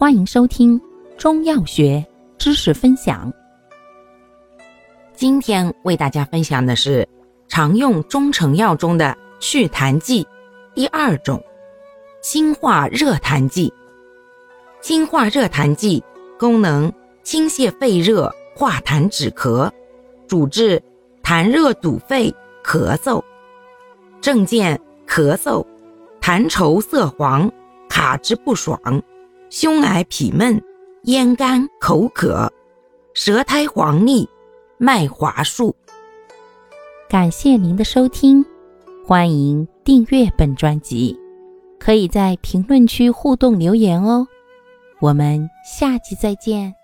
欢迎收听中药学知识分享。今天为大家分享的是常用中成药中的祛痰剂第二种——清化热痰剂。清化热痰剂功能清泻肺热、化痰止咳，主治痰热阻肺、咳嗽。症见咳嗽、痰稠色黄、卡之不爽。胸癌脾闷、咽干、口渴、舌苔黄腻、脉滑数。感谢您的收听，欢迎订阅本专辑，可以在评论区互动留言哦。我们下期再见。